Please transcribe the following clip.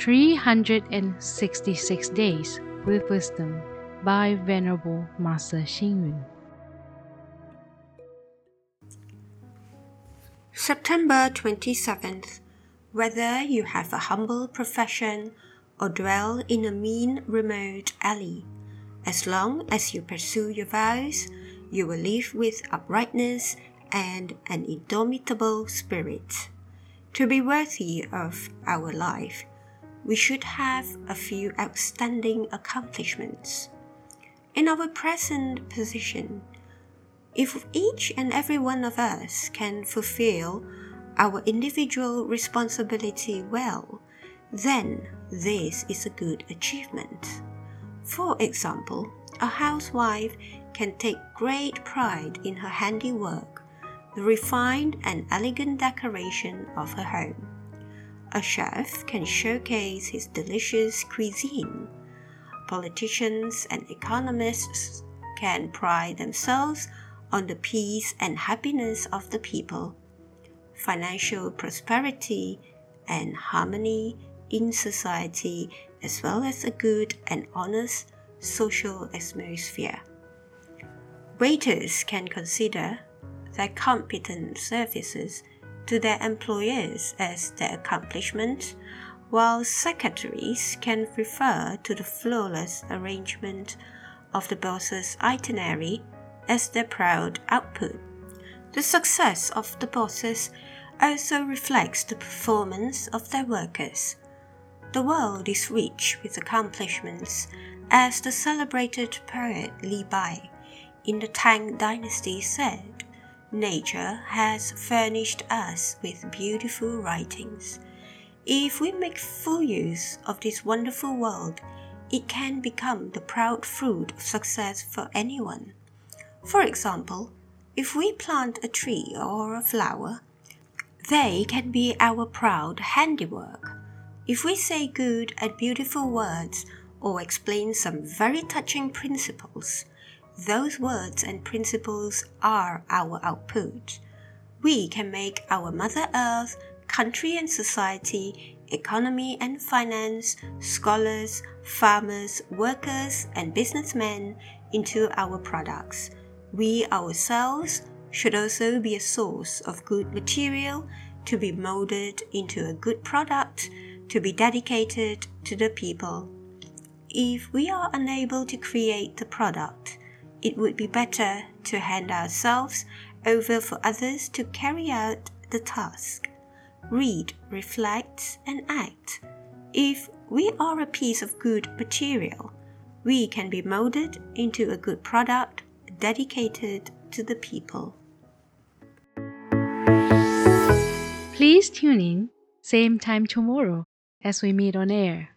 366 Days with Wisdom by Venerable Master Xing. September 27th. Whether you have a humble profession or dwell in a mean, remote alley, as long as you pursue your vows, you will live with uprightness and an indomitable spirit. To be worthy of our life, we should have a few outstanding accomplishments. In our present position, if each and every one of us can fulfill our individual responsibility well, then this is a good achievement. For example, a housewife can take great pride in her handiwork, the refined and elegant decoration of her home. A chef can showcase his delicious cuisine. Politicians and economists can pride themselves on the peace and happiness of the people. Financial prosperity and harmony in society, as well as a good and honest social atmosphere. Waiters can consider their competent services to their employers as their accomplishment, while secretaries can refer to the flawless arrangement of the boss's itinerary as their proud output. The success of the bosses also reflects the performance of their workers. The world is rich with accomplishments, as the celebrated poet Li Bai in the Tang Dynasty said, Nature has furnished us with beautiful writings. If we make full use of this wonderful world, it can become the proud fruit of success for anyone. For example, if we plant a tree or a flower, they can be our proud handiwork. If we say good and beautiful words or explain some very touching principles, those words and principles are our output. We can make our Mother Earth, country and society, economy and finance, scholars, farmers, workers, and businessmen into our products. We ourselves should also be a source of good material to be molded into a good product to be dedicated to the people. If we are unable to create the product, it would be better to hand ourselves over for others to carry out the task. Read, reflect, and act. If we are a piece of good material, we can be molded into a good product dedicated to the people. Please tune in, same time tomorrow as we meet on air.